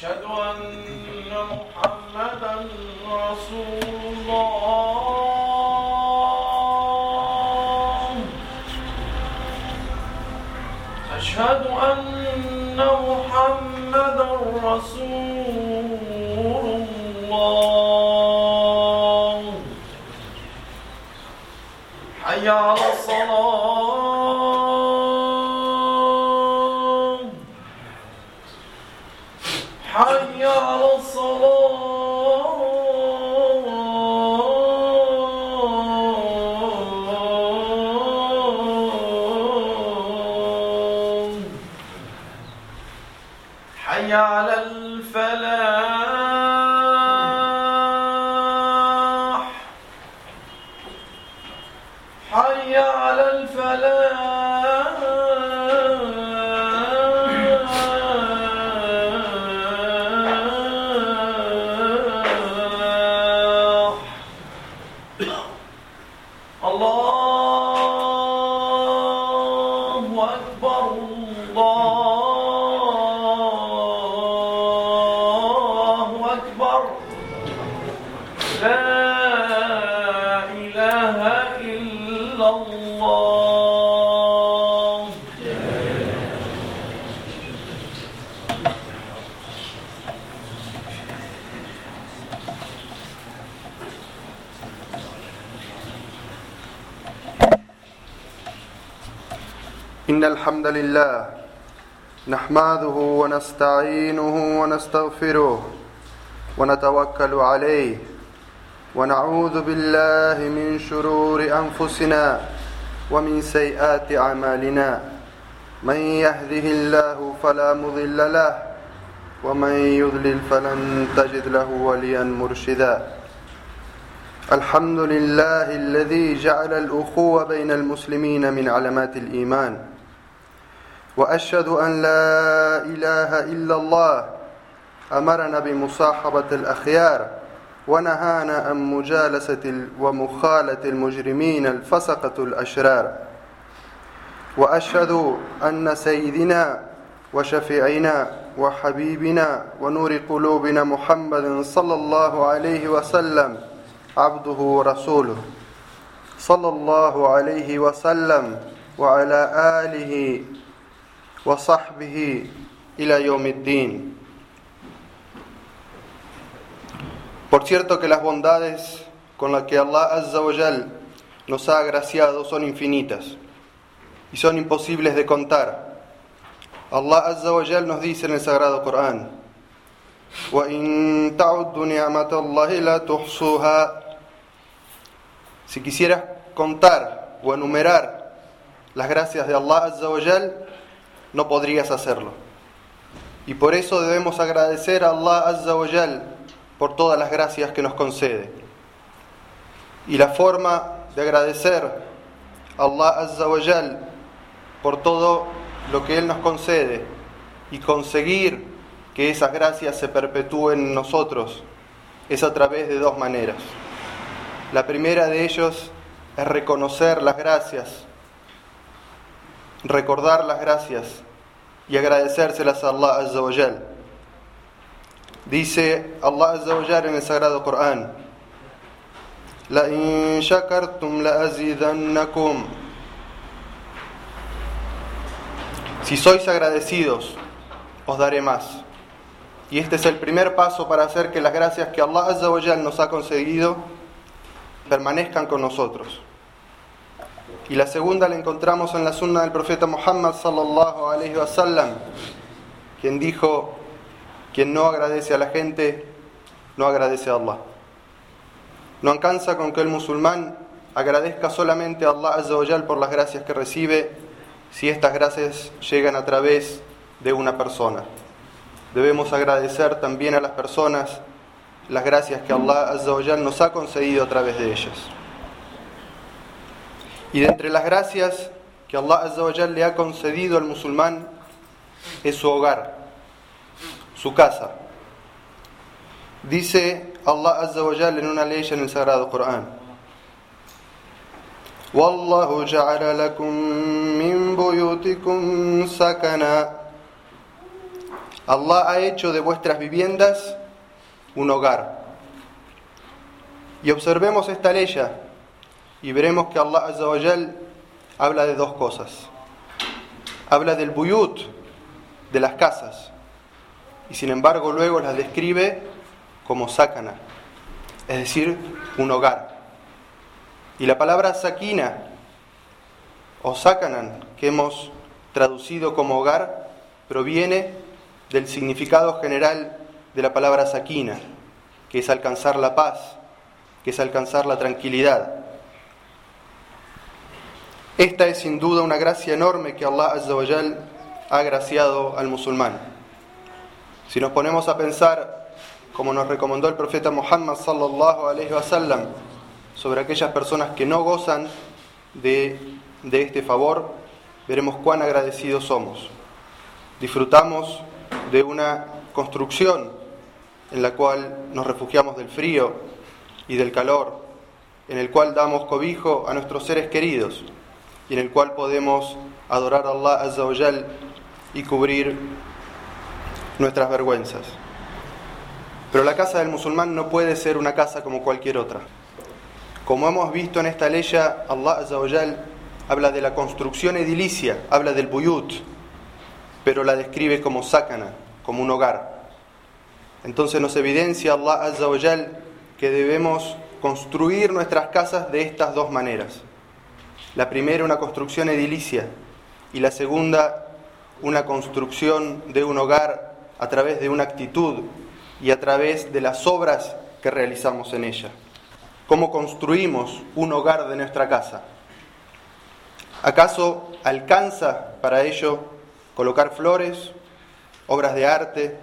أشهد أن محمدا رسول الله. أشهد أن محمدا رسول الله. حي على الصلاة إن الحمد لله نحمده ونستعينه ونستغفره ونتوكل عليه ونعوذ بالله من شرور أنفسنا ومن سيئات أعمالنا. من يهده الله فلا مضل له ومن يضلل فلن تجد له وليا مرشدا. الحمد لله الذي جعل الأخوة بين المسلمين من علامات الإيمان. وأشهد أن لا إله إلا الله. أمرنا بمصاحبة الأخيار ونهانا عن مجالسة ومخالة المجرمين الفسقة الأشرار. وأشهد أن سيدنا وشفيعنا وحبيبنا ونور قلوبنا محمد صلى الله عليه وسلم عبده ورسوله. صلى الله عليه وسلم وعلى آله وصحبه إلى يوم الدين Por cierto que las bondades con las que Allah Azza wa Jal nos ha agraciado son infinitas y son imposibles de contar. Allah Azza wa Jal nos dice en el Sagrado Corán: وَإِن تَعُدُّوا نِعْمَةَ اللَّهِ لَا تُحْصُوهَا Si quisieras contar o enumerar las gracias de Allah Azza wa Jal, no podrías hacerlo. Y por eso debemos agradecer a Allah Azza wa por todas las gracias que nos concede. Y la forma de agradecer a Allah Azza wa por todo lo que Él nos concede y conseguir que esas gracias se perpetúen en nosotros es a través de dos maneras. La primera de ellos es reconocer las gracias, recordar las gracias y agradecérselas a Allah Azza Dice Allah Azza en el Sagrado Corán: La in shakartum la azidannakum. Si sois agradecidos, os daré más. Y este es el primer paso para hacer que las gracias que Allah Azza nos ha concedido permanezcan con nosotros. Y la segunda la encontramos en la sunna del profeta Muhammad sallallahu alaihi wasallam, quien dijo: quien no agradece a la gente, no agradece a Allah. No alcanza con que el musulmán agradezca solamente a Allah Azza por las gracias que recibe si estas gracias llegan a través de una persona. Debemos agradecer también a las personas las gracias que Allah Azza nos ha concedido a través de ellas. Y de entre las gracias que Allah Azza wa Jal le ha concedido al musulmán es su hogar, su casa. Dice Allah Azza wa Jal en una ley en el Sagrado Corán. والله جعل لكم من بيوتكم سكنا Allah ha hecho de vuestras viviendas un hogar. Y observemos esta ley y veremos que Allah Azza wa Jal habla de dos cosas. Habla del buyut, de las casas, y sin embargo luego las describe como sakana, es decir, un hogar. Y la palabra sakina o sakanan, que hemos traducido como hogar, proviene del significado general de la palabra sakina, que es alcanzar la paz, que es alcanzar la tranquilidad. Esta es sin duda una gracia enorme que Allah Azza wa ha agraciado al musulmán. Si nos ponemos a pensar, como nos recomendó el profeta Muhammad sallallahu alaihi wasallam, sobre aquellas personas que no gozan de, de este favor, veremos cuán agradecidos somos. Disfrutamos de una construcción en la cual nos refugiamos del frío y del calor, en el cual damos cobijo a nuestros seres queridos y en el cual podemos adorar a Allah Azza y cubrir nuestras vergüenzas. Pero la casa del musulmán no puede ser una casa como cualquier otra. Como hemos visto en esta ley, Allah Azza habla de la construcción edilicia, habla del buyut, pero la describe como sakana, como un hogar. Entonces nos evidencia Allah Azza que debemos construir nuestras casas de estas dos maneras. La primera una construcción edilicia y la segunda una construcción de un hogar a través de una actitud y a través de las obras que realizamos en ella. ¿Cómo construimos un hogar de nuestra casa? ¿Acaso alcanza para ello colocar flores, obras de arte,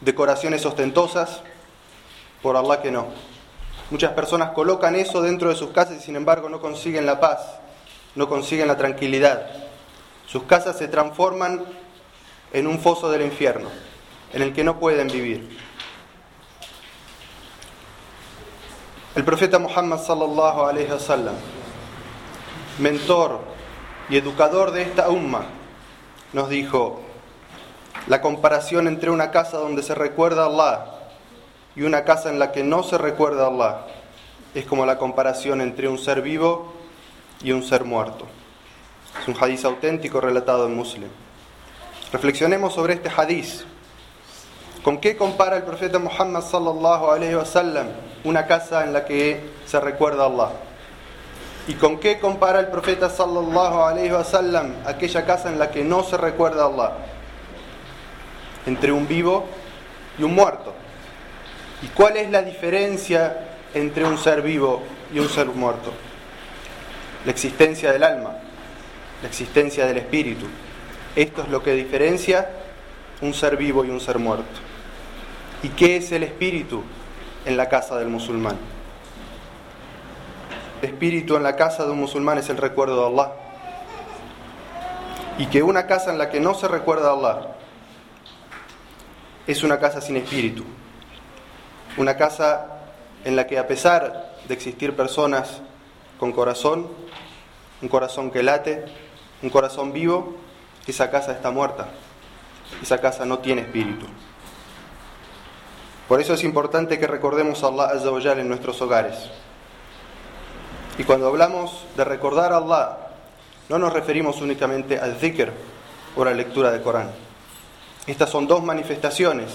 decoraciones ostentosas? Por Allah que no. Muchas personas colocan eso dentro de sus casas y sin embargo no consiguen la paz, no consiguen la tranquilidad. Sus casas se transforman en un foso del infierno, en el que no pueden vivir. El profeta Muhammad sallallahu alaihi wasallam, mentor y educador de esta umma, nos dijo: la comparación entre una casa donde se recuerda a Allah y una casa en la que no se recuerda a Allah es como la comparación entre un ser vivo y un ser muerto. Es un hadiz auténtico relatado en Muslim. Reflexionemos sobre este hadiz. ¿Con qué compara el profeta Muhammad sallallahu alaihi wasallam una casa en la que se recuerda a Allah? ¿Y con qué compara el profeta sallallahu alaihi wasallam aquella casa en la que no se recuerda a Allah? Entre un vivo y un muerto. ¿Y cuál es la diferencia entre un ser vivo y un ser muerto? La existencia del alma, la existencia del espíritu. Esto es lo que diferencia un ser vivo y un ser muerto. ¿Y qué es el espíritu en la casa del musulmán? El espíritu en la casa de un musulmán es el recuerdo de Allah. Y que una casa en la que no se recuerda a Allah es una casa sin espíritu, una casa en la que a pesar de existir personas con corazón, un corazón que late, un corazón vivo, esa casa está muerta, esa casa no tiene espíritu. Por eso es importante que recordemos a Allah Azza en nuestros hogares. Y cuando hablamos de recordar a Allah, no nos referimos únicamente al zikr o la lectura del Corán. Estas son dos manifestaciones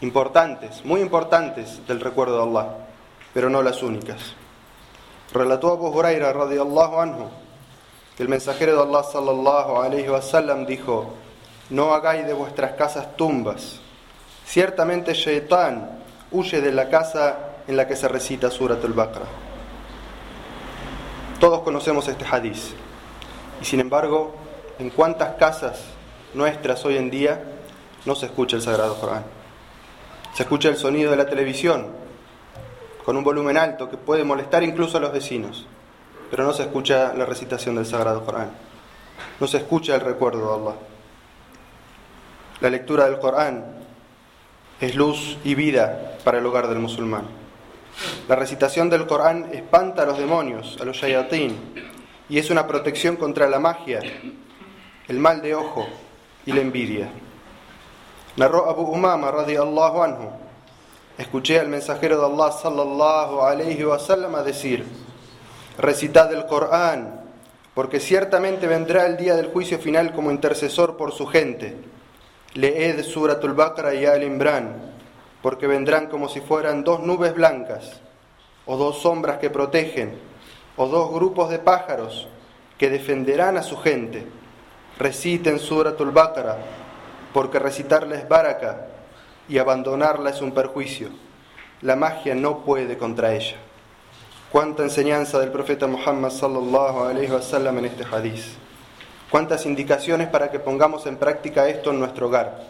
importantes, muy importantes del recuerdo de Allah, pero no las únicas. Relató Abu Huraira radiyallahu anhu que el mensajero de Allah sallallahu alayhi wasallam dijo: No hagáis de vuestras casas tumbas. Ciertamente Shaitán huye de la casa en la que se recita Surat al-Baqarah. Todos conocemos este hadiz. Y sin embargo, ¿en cuántas casas nuestras hoy en día no se escucha el Sagrado Corán? Se escucha el sonido de la televisión con un volumen alto que puede molestar incluso a los vecinos, pero no se escucha la recitación del Sagrado Corán. No se escucha el recuerdo de Allah. La lectura del Corán es luz y vida para el hogar del musulmán. La recitación del Corán espanta a los demonios, a los shayatín, y es una protección contra la magia, el mal de ojo y la envidia. Narró Abu Umama radiallahu anhu. Escuché al mensajero de Allah sallallahu alayhi wa sallam decir: Recitad el Corán, porque ciertamente vendrá el día del juicio final como intercesor por su gente. Leed Suratul Baqarah y Al Imran, porque vendrán como si fueran dos nubes blancas, o dos sombras que protegen, o dos grupos de pájaros que defenderán a su gente. Reciten Suratul Baqarah, porque recitarla es baraka y abandonarla es un perjuicio. La magia no puede contra ella. Cuánta enseñanza del profeta Muhammad sallallahu alaihi wasallam en este hadiz. Cuántas indicaciones para que pongamos en práctica esto en nuestro hogar.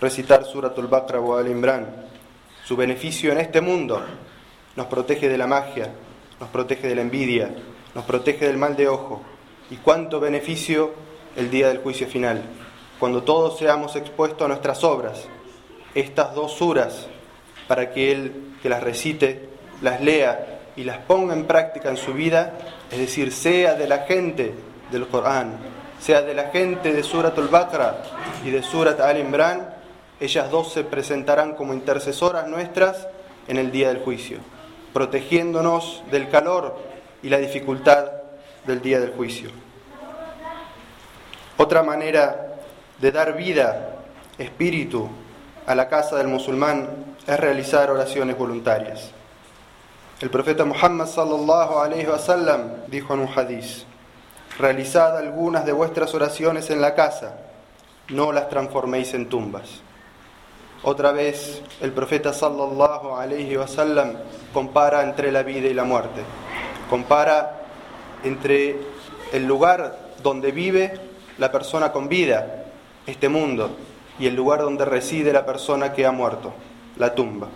Recitar Suratul Baqarah o Al Imran. Su beneficio en este mundo nos protege de la magia, nos protege de la envidia, nos protege del mal de ojo. Y cuánto beneficio el día del juicio final, cuando todos seamos expuestos a nuestras obras. Estas dos suras, para que Él que las recite, las lea y las ponga en práctica en su vida, es decir, sea de la gente del Corán, sea de la gente de Surat al-Baqarah y de Surat al-Imran, ellas dos se presentarán como intercesoras nuestras en el día del juicio, protegiéndonos del calor y la dificultad del día del juicio. Otra manera de dar vida, espíritu a la casa del musulmán es realizar oraciones voluntarias. El profeta Muhammad sallallahu alaihi wasallam dijo en un hadiz: Realizad algunas de vuestras oraciones en la casa, no las transforméis en tumbas. Otra vez el profeta sallallahu alaihi wasallam compara entre la vida y la muerte. Compara entre el lugar donde vive la persona con vida, este mundo, y el lugar donde reside la persona que ha muerto, la tumba.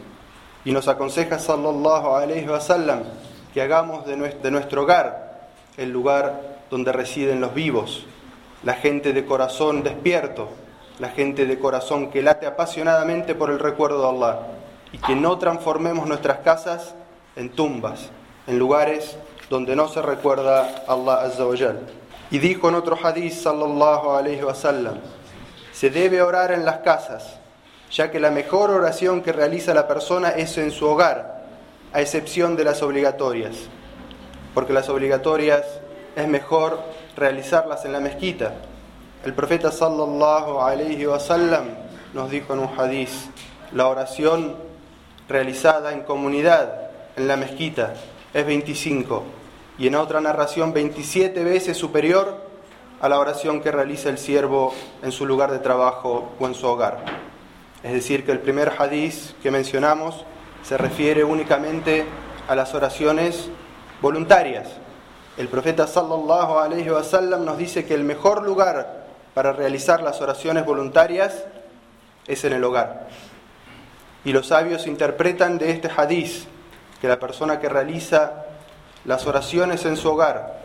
Y nos aconseja sallallahu alaihi wasallam que hagamos de nuestro hogar el lugar donde residen los vivos, la gente de corazón despierto, la gente de corazón que late apasionadamente por el recuerdo de Allah. Y que no transformemos nuestras casas en tumbas, en lugares donde no se recuerda Allah Azza wa Y dijo en otro hadith sallallahu alayhi wa sallam, se debe orar en las casas, ya que la mejor oración que realiza la persona es en su hogar, a excepción de las obligatorias, porque las obligatorias es mejor realizarlas en la mezquita, el profeta sallallahu alayhi wa sallam nos dijo en un hadiz, la oración realizada en comunidad en la mezquita es 25 y en otra narración 27 veces superior a la oración que realiza el siervo en su lugar de trabajo o en su hogar. Es decir, que el primer hadiz que mencionamos se refiere únicamente a las oraciones voluntarias. El profeta sallallahu alayhi wa sallam nos dice que el mejor lugar para realizar las oraciones voluntarias es en el hogar. Y los sabios interpretan de este hadiz que la persona que realiza las oraciones en su hogar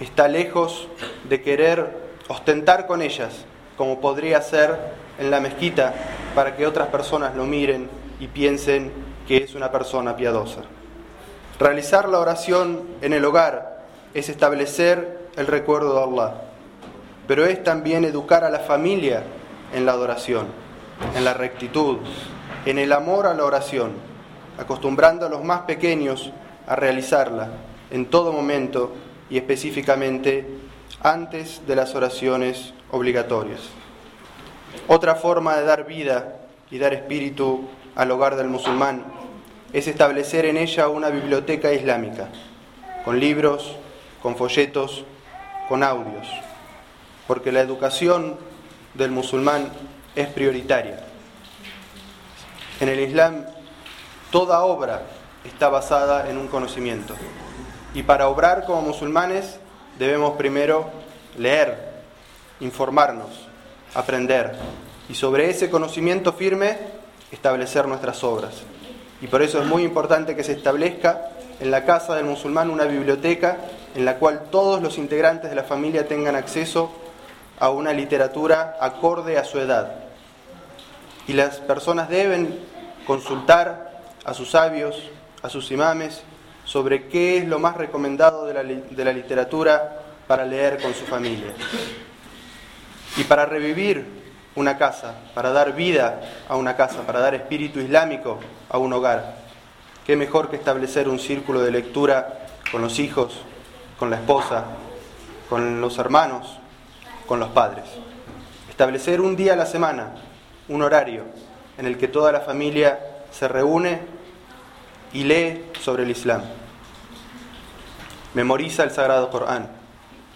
está lejos de querer ostentar con ellas, como podría ser en la mezquita, para que otras personas lo miren y piensen que es una persona piadosa. Realizar la oración en el hogar es establecer el recuerdo de Allah pero es también educar a la familia en la adoración, en la rectitud, en el amor a la oración, acostumbrando a los más pequeños a realizarla en todo momento y específicamente antes de las oraciones obligatorias. Otra forma de dar vida y dar espíritu al hogar del musulmán es establecer en ella una biblioteca islámica, con libros, con folletos, con audios porque la educación del musulmán es prioritaria. En el Islam, toda obra está basada en un conocimiento. Y para obrar como musulmanes debemos primero leer, informarnos, aprender y sobre ese conocimiento firme establecer nuestras obras. Y por eso es muy importante que se establezca en la casa del musulmán una biblioteca en la cual todos los integrantes de la familia tengan acceso a una literatura acorde a su edad. Y las personas deben consultar a sus sabios, a sus imames, sobre qué es lo más recomendado de la, de la literatura para leer con su familia. Y para revivir una casa, para dar vida a una casa, para dar espíritu islámico a un hogar. ¿Qué mejor que establecer un círculo de lectura con los hijos, con la esposa, con los hermanos, con los padres? Establecer un día a la semana, un horario en el que toda la familia se reúne y lee sobre el Islam. Memoriza el Sagrado Corán.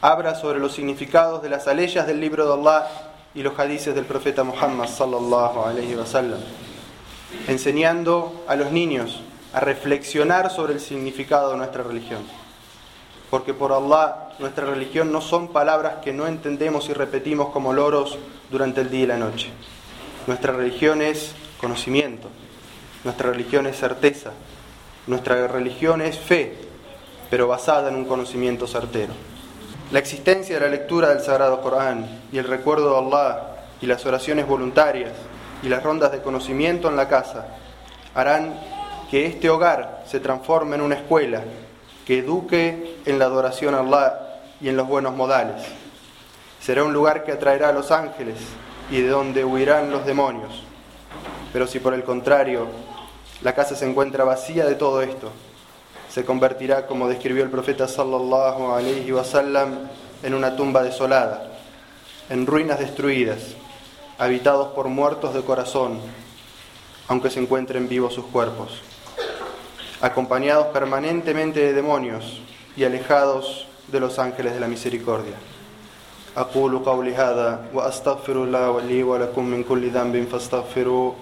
Habla sobre los significados de las aleyas del libro de Allah y los hadices del profeta Muhammad sallallahu alaihi wasallam, enseñando a los niños a reflexionar sobre el significado de nuestra religión. Porque por Allah, nuestra religión no son palabras que no entendemos y repetimos como loros durante el día y la noche. Nuestra religión es conocimiento, nuestra religión es certeza, nuestra religión es fe, pero basada en un conocimiento certero. La existencia de la lectura del Sagrado Corán y el recuerdo de Allah y las oraciones voluntarias y las rondas de conocimiento en la casa harán que este hogar se transforme en una escuela que eduque en la adoración a Allah y en los buenos modales. Será un lugar que atraerá a los ángeles y de donde huirán los demonios. Pero si por el contrario la casa se encuentra vacía de todo esto, se convertirá, como describió el profeta sallallahu alaihi wasallam, en una tumba desolada, en ruinas destruidas, habitados por muertos de corazón, aunque se encuentren vivos sus cuerpos, acompañados permanentemente de demonios y alejados de los ángeles de la misericordia. أقول قولي هذا وأستغفر الله لي ولكم من كل ذنب فاستغفروه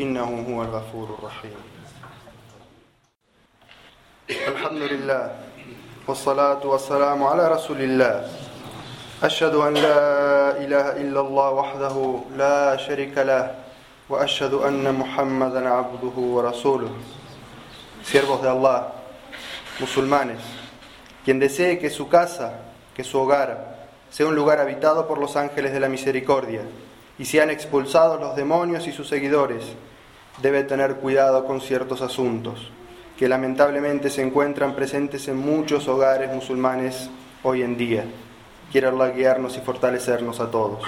إنه هو الغفور الرحيم الحمد لله والصلاة والسلام على رسول الله أشهد أن لا إله إلا الله وحده لا شريك له وأشهد أن محمدا عبده ورسوله Siervos de Allah, musulmanes, quien desee que su casa, que su hogar, sea un lugar habitado por los ángeles de la misericordia y sean expulsados los demonios y sus seguidores, debe tener cuidado con ciertos asuntos que lamentablemente se encuentran presentes en muchos hogares musulmanes hoy en día. Quiere Allah guiarnos y fortalecernos a todos.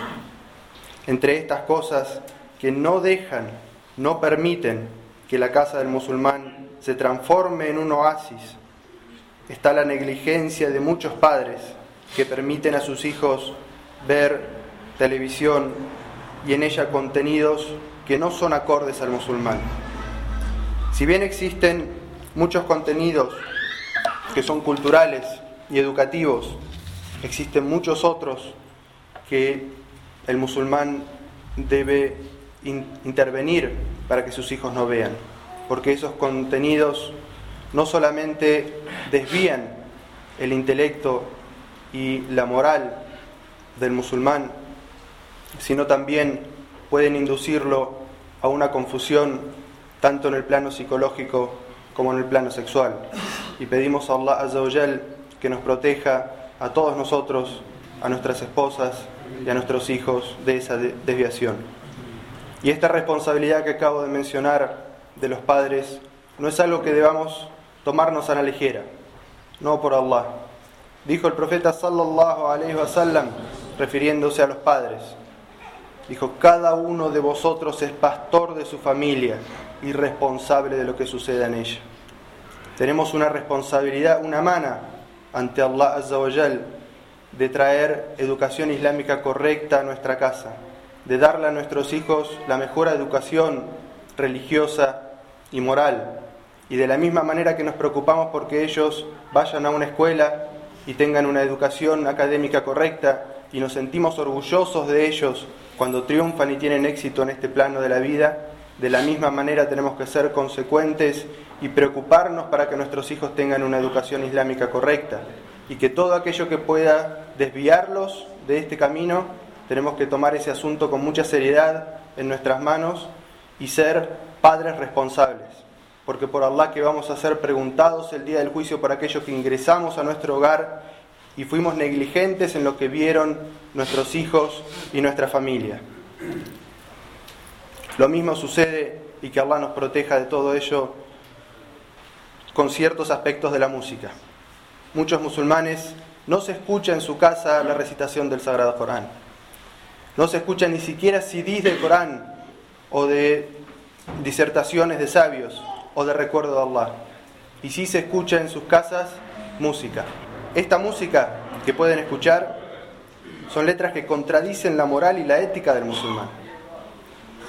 Entre estas cosas que no dejan, no permiten que la casa del musulmán se transforme en un oasis, está la negligencia de muchos padres que permiten a sus hijos ver televisión y en ella contenidos que no son acordes al musulmán. Si bien existen muchos contenidos que son culturales y educativos, existen muchos otros que el musulmán debe in- intervenir para que sus hijos no vean, porque esos contenidos no solamente desvían el intelecto y la moral del musulmán, sino también pueden inducirlo a una confusión tanto en el plano psicológico como en el plano sexual. Y pedimos a Allah Azza wa Jal que nos proteja a todos nosotros, a nuestras esposas y a nuestros hijos de esa de- desviación. Y esta responsabilidad que acabo de mencionar de los padres no es algo que debamos tomarnos a la ligera, no por Allah. Dijo el profeta sallallahu alaihi wasallam refiriéndose a los padres. Dijo, cada uno de vosotros es pastor de su familia y responsable de lo que suceda en ella. Tenemos una responsabilidad, una mana ante Allah Azza wa de traer educación islámica correcta a nuestra casa, de darle a nuestros hijos la mejor educación religiosa y moral. Y de la misma manera que nos preocupamos porque ellos vayan a una escuela y tengan una educación académica correcta y nos sentimos orgullosos de ellos cuando triunfan y tienen éxito en este plano de la vida, de la misma manera tenemos que ser consecuentes y preocuparnos para que nuestros hijos tengan una educación islámica correcta y que todo aquello que pueda desviarlos de este camino, tenemos que tomar ese asunto con mucha seriedad en nuestras manos y ser padres responsables. Porque por Allah que vamos a ser preguntados el día del juicio por aquello que ingresamos a nuestro hogar y fuimos negligentes en lo que vieron nuestros hijos y nuestra familia. Lo mismo sucede y que Allah nos proteja de todo ello con ciertos aspectos de la música. Muchos musulmanes no se escucha en su casa la recitación del Sagrado Corán. No se escuchan ni siquiera CDs del Corán o de disertaciones de sabios o de recuerdo de Allah. Y sí se escucha en sus casas música. Esta música que pueden escuchar son letras que contradicen la moral y la ética del musulmán.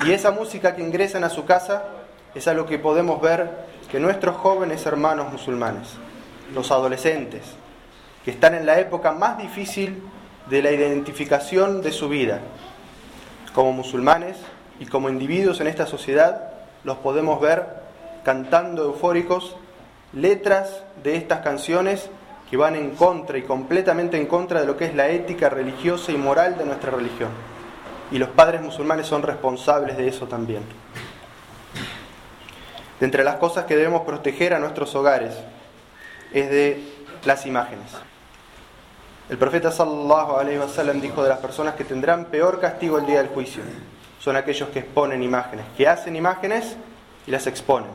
Y esa música que ingresan a su casa es algo que podemos ver que nuestros jóvenes hermanos musulmanes, los adolescentes, que están en la época más difícil de la identificación de su vida, como musulmanes y como individuos en esta sociedad, los podemos ver cantando eufóricos letras de estas canciones que van en contra y completamente en contra de lo que es la ética religiosa y moral de nuestra religión. Y los padres musulmanes son responsables de eso también. De entre las cosas que debemos proteger a nuestros hogares es de las imágenes. El profeta sallallahu alaihi wasallam dijo de las personas que tendrán peor castigo el día del juicio son aquellos que exponen imágenes, que hacen imágenes y las exponen.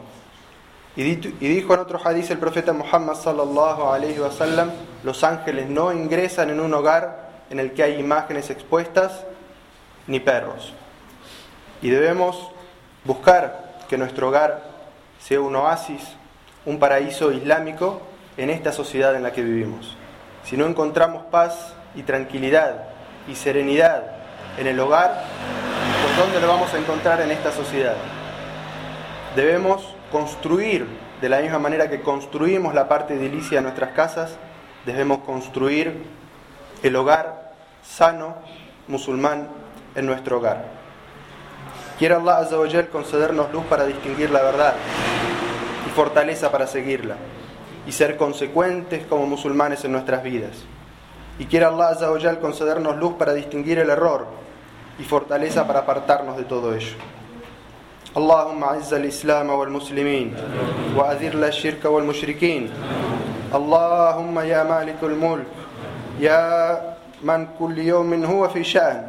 Y, dijo en otro hadiz el profeta Muhammad sallallahu alaihi wasallam, los ángeles no ingresan en un hogar en el que hay imágenes expuestas ni perros. Y debemos buscar que nuestro hogar sea un oasis, un paraíso islámico en esta sociedad en la que vivimos. Si no encontramos paz y tranquilidad y serenidad en el hogar, pues ¿dónde lo vamos a encontrar en esta sociedad? Debemos construir, de la misma manera que construimos la parte edilicia de nuestras casas, debemos construir el hogar sano, musulmán, en nuestro hogar. Quiere Allah concedernos luz para distinguir la verdad y fortaleza para seguirla y ser consecuentes como musulmanes en nuestras vidas. Y quiere Allah concedernos luz para distinguir el error y fortaleza para apartarnos de todo ello. اللهم أعز الإسلام والمسلمين وأذل الشرك والمشركين. اللهم يا مالك الملك يا من كل يوم هو في شأن.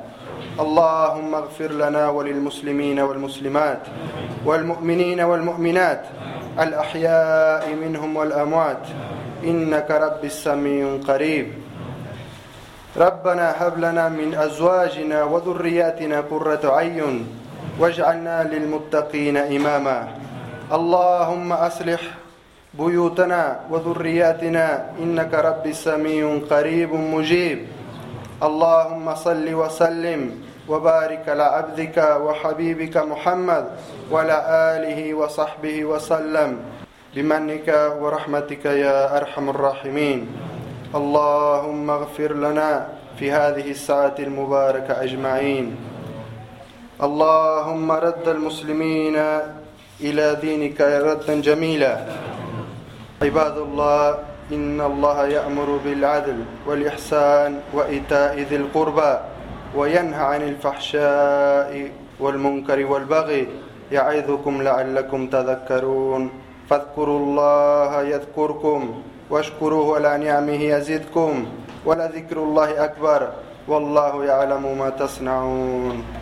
اللهم اغفر لنا وللمسلمين والمسلمات والمؤمنين والمؤمنات الأحياء منهم والأموات. إنك رب السميع قريب ربنا هب لنا من أزواجنا وذرياتنا قرة عين واجعلنا للمتقين إماما. اللهم أصلح بيوتنا وذرياتنا. إنك رب سميع قريب مجيب. اللهم صل وسلم وبارك على عبدك وحبيبك محمد وعلى آله وصحبه وسلم. بمنك ورحمتك يا أرحم الراحمين. اللهم اغفر لنا في هذه الساعة المباركة أجمعين. اللهم رد المسلمين إلى دينك ردا جميلا. عباد الله إن الله يأمر بالعدل والإحسان وإيتاء ذي القربى وينهى عن الفحشاء والمنكر والبغي يعظكم لعلكم تذكرون. فاذكروا الله يذكركم واشكروه على نعمه يزدكم ولذكر الله أكبر. والله يعلم ما تصنعون.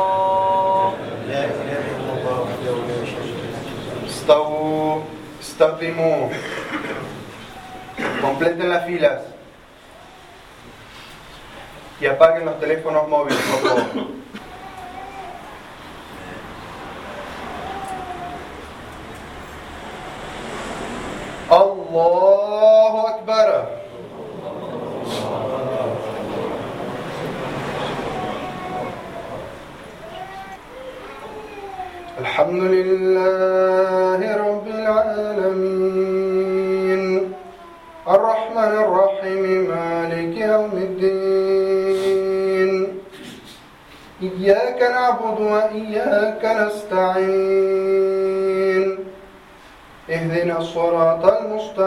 Completen las filas. Y apaguen los teléfonos móviles.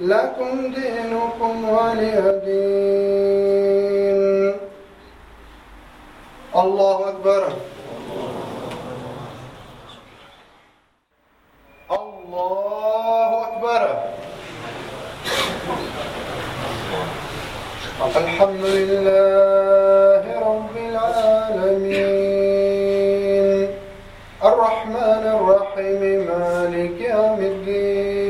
لكم دينكم ولي دين. الله أكبر. الله أكبر. الحمد لله رب العالمين. الرحمن الرحيم مالك يوم الدين.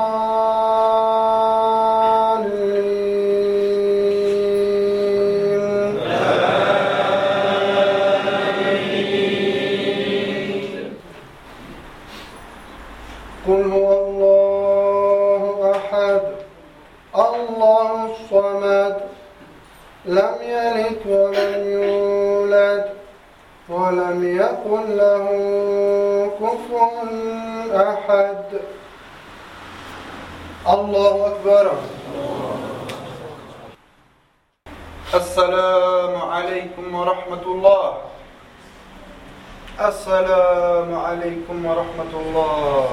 يكن له كفوا أحد. الله أكبر. السلام عليكم ورحمة الله. السلام عليكم ورحمة الله.